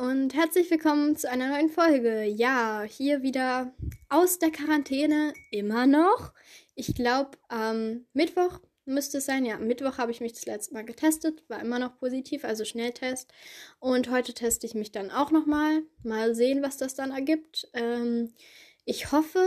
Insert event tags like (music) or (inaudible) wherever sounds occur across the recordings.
und herzlich willkommen zu einer neuen Folge. Ja, hier wieder aus der Quarantäne, immer noch. Ich glaube, am Mittwoch müsste es sein. Ja, Mittwoch habe ich mich das letzte Mal getestet, war immer noch positiv, also Schnelltest. Und heute teste ich mich dann auch nochmal. Mal sehen, was das dann ergibt. Ähm, ich hoffe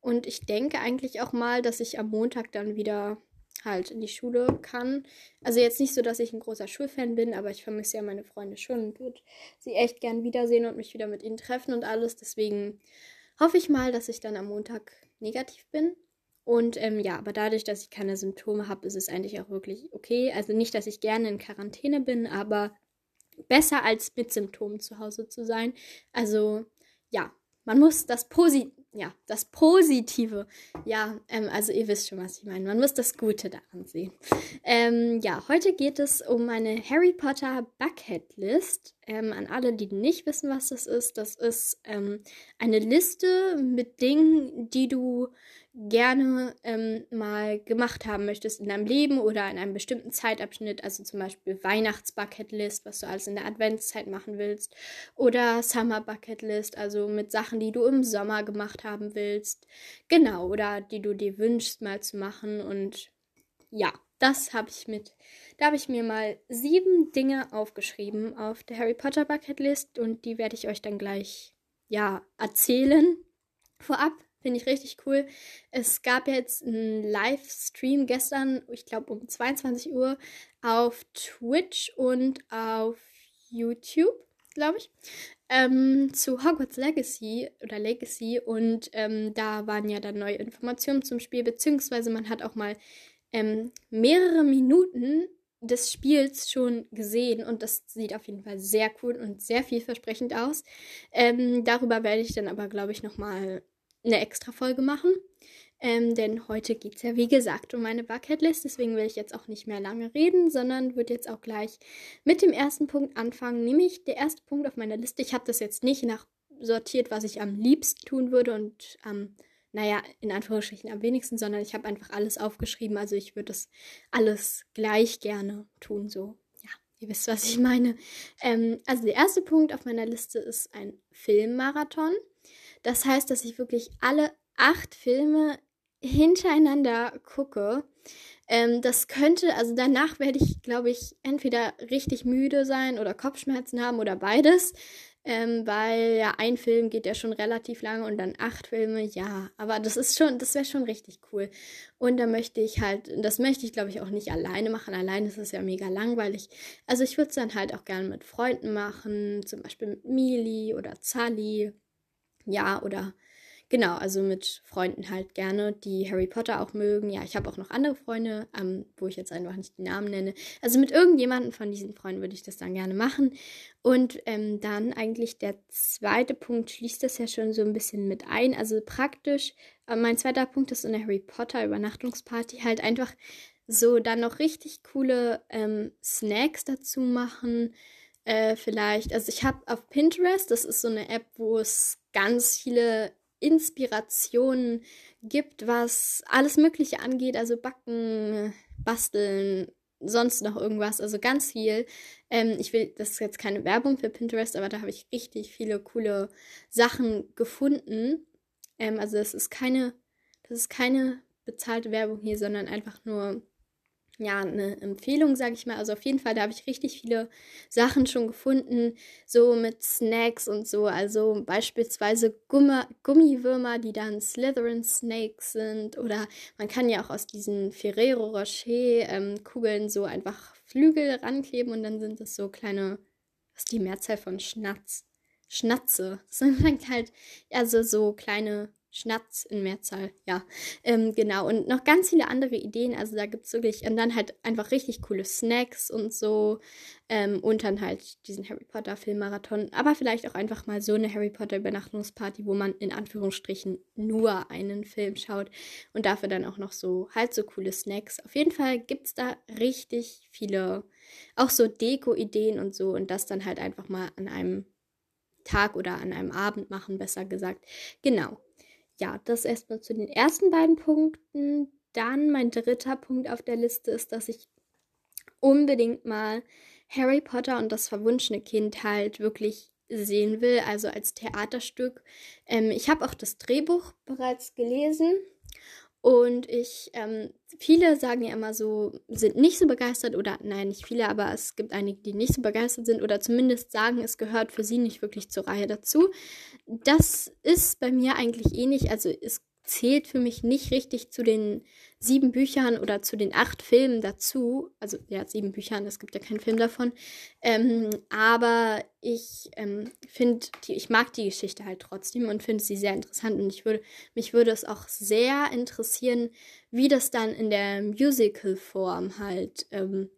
und ich denke eigentlich auch mal, dass ich am Montag dann wieder halt in die Schule kann. Also jetzt nicht so, dass ich ein großer Schulfan bin, aber ich vermisse ja meine Freunde schon und würde sie echt gern wiedersehen und mich wieder mit ihnen treffen und alles. Deswegen hoffe ich mal, dass ich dann am Montag negativ bin. Und ähm, ja, aber dadurch, dass ich keine Symptome habe, ist es eigentlich auch wirklich okay. Also nicht, dass ich gerne in Quarantäne bin, aber besser als mit Symptomen zu Hause zu sein. Also ja, man muss das Posi ja, das Positive. Ja, ähm, also ihr wisst schon, was ich meine. Man muss das Gute daran sehen. Ähm, ja, heute geht es um meine Harry Potter Bucket List. Ähm, an alle, die nicht wissen, was das ist, das ist ähm, eine Liste mit Dingen, die du gerne ähm, mal gemacht haben möchtest in deinem Leben oder in einem bestimmten Zeitabschnitt, also zum Beispiel Weihnachts-Bucketlist, was du alles in der Adventszeit machen willst, oder Summer-Bucketlist, also mit Sachen, die du im Sommer gemacht haben willst, genau, oder die du dir wünschst mal zu machen und ja, das habe ich mit, da habe ich mir mal sieben Dinge aufgeschrieben auf der Harry Potter Bucketlist und die werde ich euch dann gleich, ja, erzählen. Vorab Finde ich richtig cool. Es gab jetzt einen Livestream gestern, ich glaube um 22 Uhr, auf Twitch und auf YouTube, glaube ich, ähm, zu Hogwarts Legacy oder Legacy. Und ähm, da waren ja dann neue Informationen zum Spiel, beziehungsweise man hat auch mal ähm, mehrere Minuten des Spiels schon gesehen und das sieht auf jeden Fall sehr cool und sehr vielversprechend aus. Ähm, darüber werde ich dann aber, glaube ich, nochmal eine extra Folge machen. Ähm, denn heute geht es ja, wie gesagt, um meine Bucketlist. Deswegen will ich jetzt auch nicht mehr lange reden, sondern würde jetzt auch gleich mit dem ersten Punkt anfangen. Nämlich der erste Punkt auf meiner Liste. Ich habe das jetzt nicht nach sortiert, was ich am liebsten tun würde und am, ähm, naja, in Anführungsstrichen am wenigsten, sondern ich habe einfach alles aufgeschrieben. Also ich würde das alles gleich gerne tun. So, ja, ihr wisst, was ich meine. Ähm, also der erste Punkt auf meiner Liste ist ein Filmmarathon. Das heißt, dass ich wirklich alle acht Filme hintereinander gucke. Ähm, das könnte, also danach werde ich, glaube ich, entweder richtig müde sein oder Kopfschmerzen haben oder beides. Ähm, weil ja ein Film geht ja schon relativ lange und dann acht Filme, ja, aber das ist schon, das wäre schon richtig cool. Und da möchte ich halt, das möchte ich glaube ich auch nicht alleine machen. Alleine ist es ja mega langweilig. Also ich würde es dann halt auch gerne mit Freunden machen, zum Beispiel mit Mili oder Zali ja, oder genau, also mit Freunden halt gerne, die Harry Potter auch mögen. Ja, ich habe auch noch andere Freunde, ähm, wo ich jetzt einfach nicht die Namen nenne. Also mit irgendjemandem von diesen Freunden würde ich das dann gerne machen. Und ähm, dann eigentlich der zweite Punkt schließt das ja schon so ein bisschen mit ein. Also praktisch, äh, mein zweiter Punkt ist so eine Harry Potter Übernachtungsparty halt einfach so dann noch richtig coole ähm, Snacks dazu machen. Äh, vielleicht, also ich habe auf Pinterest, das ist so eine App, wo es ganz viele Inspirationen gibt, was alles Mögliche angeht, also Backen, Basteln, sonst noch irgendwas, also ganz viel. Ähm, ich will, das ist jetzt keine Werbung für Pinterest, aber da habe ich richtig viele coole Sachen gefunden. Ähm, also das ist keine, das ist keine bezahlte Werbung hier, sondern einfach nur ja, eine Empfehlung, sage ich mal. Also auf jeden Fall, da habe ich richtig viele Sachen schon gefunden, so mit Snacks und so. Also beispielsweise Gummi Gummiwürmer, die dann Slytherin Snakes sind. Oder man kann ja auch aus diesen Ferrero Rocher ähm, Kugeln so einfach Flügel rankleben und dann sind das so kleine, was ist die Mehrzahl von Schnatz? Schnatze. Das (laughs) sind halt, also so kleine Schnatz in Mehrzahl, ja. Ähm, genau. Und noch ganz viele andere Ideen. Also da gibt es wirklich, und dann halt einfach richtig coole Snacks und so. Ähm, und dann halt diesen Harry Potter Filmmarathon. Aber vielleicht auch einfach mal so eine Harry Potter Übernachtungsparty, wo man in Anführungsstrichen nur einen Film schaut. Und dafür dann auch noch so halt so coole Snacks. Auf jeden Fall gibt es da richtig viele, auch so Deko-Ideen und so. Und das dann halt einfach mal an einem Tag oder an einem Abend machen, besser gesagt. Genau ja, das erstmal zu den ersten beiden Punkten. Dann mein dritter Punkt auf der Liste ist, dass ich unbedingt mal Harry Potter und das verwunschene Kind halt wirklich sehen will, also als Theaterstück. Ähm, ich habe auch das Drehbuch bereits gelesen und ich, ähm, viele sagen ja immer so, sind nicht so begeistert oder nein, nicht viele, aber es gibt einige, die nicht so begeistert sind oder zumindest sagen, es gehört für sie nicht wirklich zur Reihe dazu. Das ist bei mir eigentlich ähnlich. Also es zählt für mich nicht richtig zu den sieben Büchern oder zu den acht Filmen dazu. Also ja, sieben Büchern, es gibt ja keinen Film davon. Ähm, aber ich ähm, finde, ich mag die Geschichte halt trotzdem und finde sie sehr interessant. Und ich würde, mich würde es auch sehr interessieren, wie das dann in der Musical-Form halt ähm,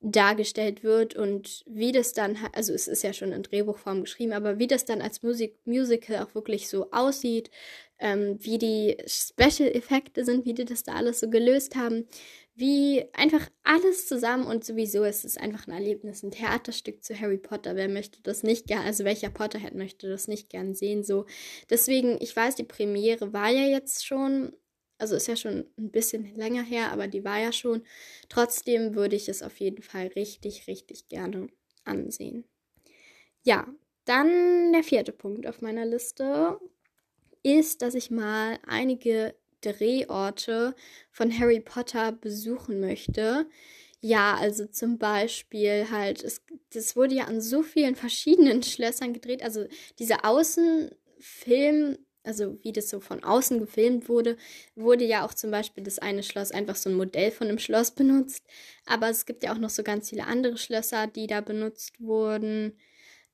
dargestellt wird und wie das dann, also es ist ja schon in Drehbuchform geschrieben, aber wie das dann als Musik, Musical auch wirklich so aussieht, ähm, wie die Special-Effekte sind, wie die das da alles so gelöst haben, wie einfach alles zusammen und sowieso ist es einfach ein Erlebnis, ein Theaterstück zu Harry Potter. Wer möchte das nicht gern, also welcher Potterhead möchte das nicht gern sehen, so. Deswegen, ich weiß, die Premiere war ja jetzt schon, also ist ja schon ein bisschen länger her, aber die war ja schon. Trotzdem würde ich es auf jeden Fall richtig, richtig gerne ansehen. Ja, dann der vierte Punkt auf meiner Liste ist, dass ich mal einige Drehorte von Harry Potter besuchen möchte. Ja, also zum Beispiel halt, es, das wurde ja an so vielen verschiedenen (laughs) Schlössern gedreht. Also dieser Außenfilm, also wie das so von außen gefilmt wurde, wurde ja auch zum Beispiel das eine Schloss einfach so ein Modell von einem Schloss benutzt. Aber es gibt ja auch noch so ganz viele andere Schlösser, die da benutzt wurden.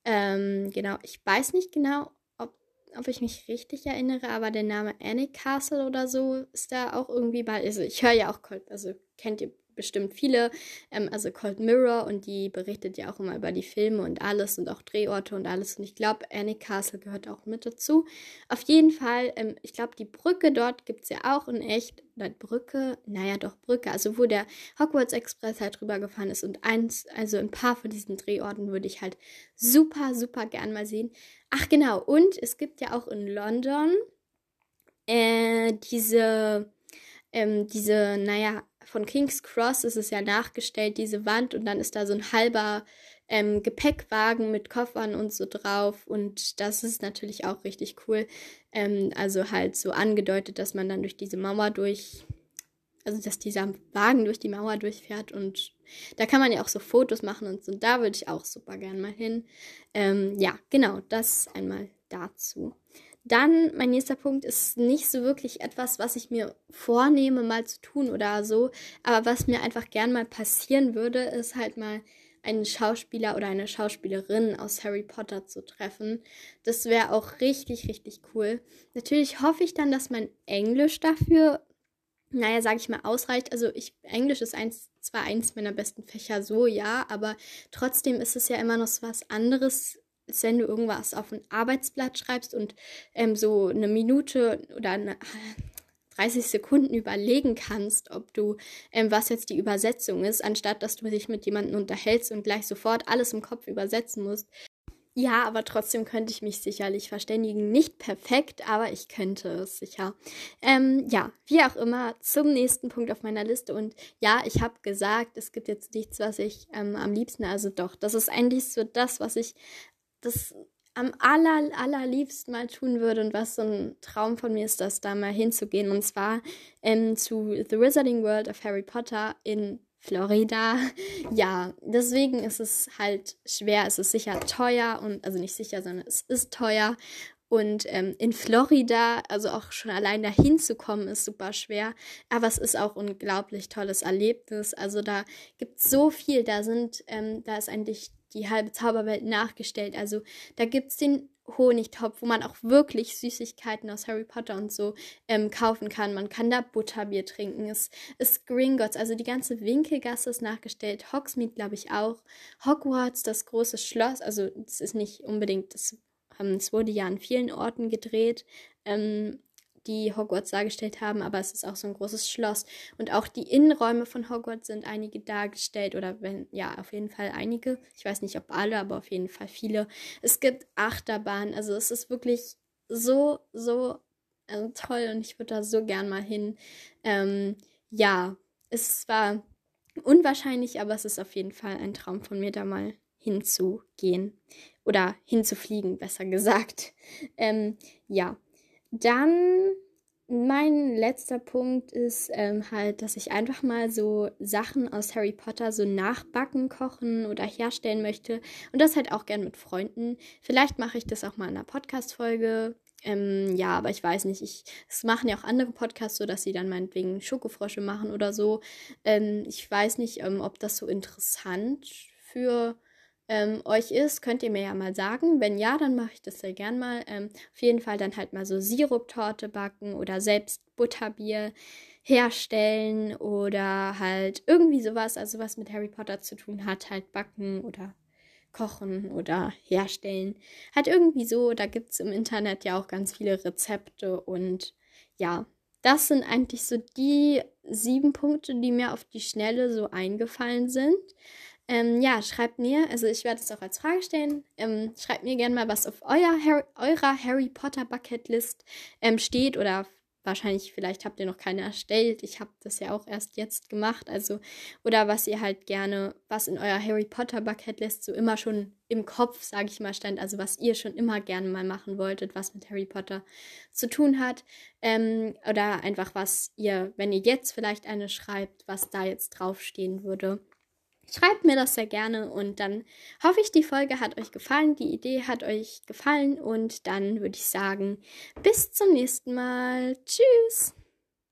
Ähm, genau, ich weiß nicht genau, ob ich mich richtig erinnere, aber der Name Annie Castle oder so ist da auch irgendwie bei. Also ich höre ja auch Cold, also kennt ihr bestimmt viele, ähm, also Cold Mirror und die berichtet ja auch immer über die Filme und alles und auch Drehorte und alles. Und ich glaube, Annie Castle gehört auch mit dazu. Auf jeden Fall, ähm, ich glaube, die Brücke dort gibt es ja auch in echt, oder Brücke, naja doch Brücke, also wo der Hogwarts Express halt drüber gefahren ist. Und eins, also ein paar von diesen Drehorten würde ich halt super, super gern mal sehen. Ach genau, und es gibt ja auch in London äh, diese, ähm, diese, naja, von King's Cross ist es ja nachgestellt, diese Wand, und dann ist da so ein halber ähm, Gepäckwagen mit Koffern und so drauf. Und das ist natürlich auch richtig cool. Ähm, also halt so angedeutet, dass man dann durch diese Mauer durch, also dass dieser Wagen durch die Mauer durchfährt und da kann man ja auch so Fotos machen und so. Da würde ich auch super gern mal hin. Ähm, ja, genau, das einmal dazu. Dann, mein nächster Punkt ist nicht so wirklich etwas, was ich mir vornehme, mal zu tun oder so. Aber was mir einfach gern mal passieren würde, ist halt mal einen Schauspieler oder eine Schauspielerin aus Harry Potter zu treffen. Das wäre auch richtig, richtig cool. Natürlich hoffe ich dann, dass mein Englisch dafür naja, sage ich mal, ausreicht. Also ich, Englisch ist eins, zwar eins meiner besten Fächer, so ja, aber trotzdem ist es ja immer noch so was anderes, als wenn du irgendwas auf ein Arbeitsblatt schreibst und ähm, so eine Minute oder eine, (laughs) 30 Sekunden überlegen kannst, ob du, ähm, was jetzt die Übersetzung ist, anstatt dass du dich mit jemandem unterhältst und gleich sofort alles im Kopf übersetzen musst. Ja, aber trotzdem könnte ich mich sicherlich verständigen. Nicht perfekt, aber ich könnte es sicher. Ähm, ja, wie auch immer, zum nächsten Punkt auf meiner Liste. Und ja, ich habe gesagt, es gibt jetzt nichts, was ich ähm, am liebsten, also doch, das ist eigentlich so das, was ich, das am aller, allerliebsten mal tun würde und was so ein Traum von mir ist, das da mal hinzugehen. Und zwar ähm, zu The Wizarding World of Harry Potter in Florida. (laughs) Ja, deswegen ist es halt schwer. Es ist sicher teuer und, also nicht sicher, sondern es ist teuer. Und ähm, in Florida, also auch schon allein dahin zu kommen, ist super schwer. Aber es ist auch unglaublich tolles Erlebnis. Also da gibt es so viel. Da sind, ähm, da ist eigentlich die halbe Zauberwelt nachgestellt. Also da gibt es den Honigtopf, wo man auch wirklich Süßigkeiten aus Harry Potter und so ähm, kaufen kann. Man kann da Butterbier trinken. Es ist Gringotts, also die ganze Winkelgasse ist nachgestellt. Hogsmeade, glaube ich, auch. Hogwarts, das große Schloss, also es ist nicht unbedingt, es, ähm, es wurde ja an vielen Orten gedreht. Ähm, die Hogwarts dargestellt haben, aber es ist auch so ein großes Schloss. Und auch die Innenräume von Hogwarts sind einige dargestellt oder wenn, ja, auf jeden Fall einige. Ich weiß nicht, ob alle, aber auf jeden Fall viele. Es gibt Achterbahnen, also es ist wirklich so, so also toll und ich würde da so gern mal hin. Ähm, ja, es war unwahrscheinlich, aber es ist auf jeden Fall ein Traum von mir, da mal hinzugehen. Oder hinzufliegen, besser gesagt. (laughs) Ähm, ja. Dann mein letzter Punkt ist ähm, halt, dass ich einfach mal so Sachen aus Harry Potter so nachbacken, kochen oder herstellen möchte. Und das halt auch gern mit Freunden. Vielleicht mache ich das auch mal in einer Podcast-Folge. Ähm, ja, aber ich weiß nicht. Ich, es machen ja auch andere Podcasts so, dass sie dann meinetwegen Schokofrosche machen oder so. Ähm, ich weiß nicht, ähm, ob das so interessant für ähm, euch ist, könnt ihr mir ja mal sagen. Wenn ja, dann mache ich das sehr gern mal. Ähm, auf jeden Fall dann halt mal so Siruptorte backen oder selbst Butterbier herstellen oder halt irgendwie sowas, also was mit Harry Potter zu tun hat, halt backen oder kochen oder herstellen. Halt irgendwie so, da gibt es im Internet ja auch ganz viele Rezepte und ja, das sind eigentlich so die sieben Punkte, die mir auf die Schnelle so eingefallen sind. Ähm, ja, schreibt mir, also ich werde es auch als Frage stellen, ähm, schreibt mir gerne mal, was auf euer Harry, eurer Harry Potter Bucketlist ähm, steht oder wahrscheinlich, vielleicht habt ihr noch keine erstellt. Ich habe das ja auch erst jetzt gemacht. Also, oder was ihr halt gerne, was in eurer Harry Potter Bucketlist so immer schon im Kopf, sage ich mal, stand. Also, was ihr schon immer gerne mal machen wolltet, was mit Harry Potter zu tun hat. Ähm, oder einfach, was ihr, wenn ihr jetzt vielleicht eine schreibt, was da jetzt draufstehen würde. Schreibt mir das sehr gerne und dann hoffe ich, die Folge hat euch gefallen, die Idee hat euch gefallen und dann würde ich sagen, bis zum nächsten Mal. Tschüss!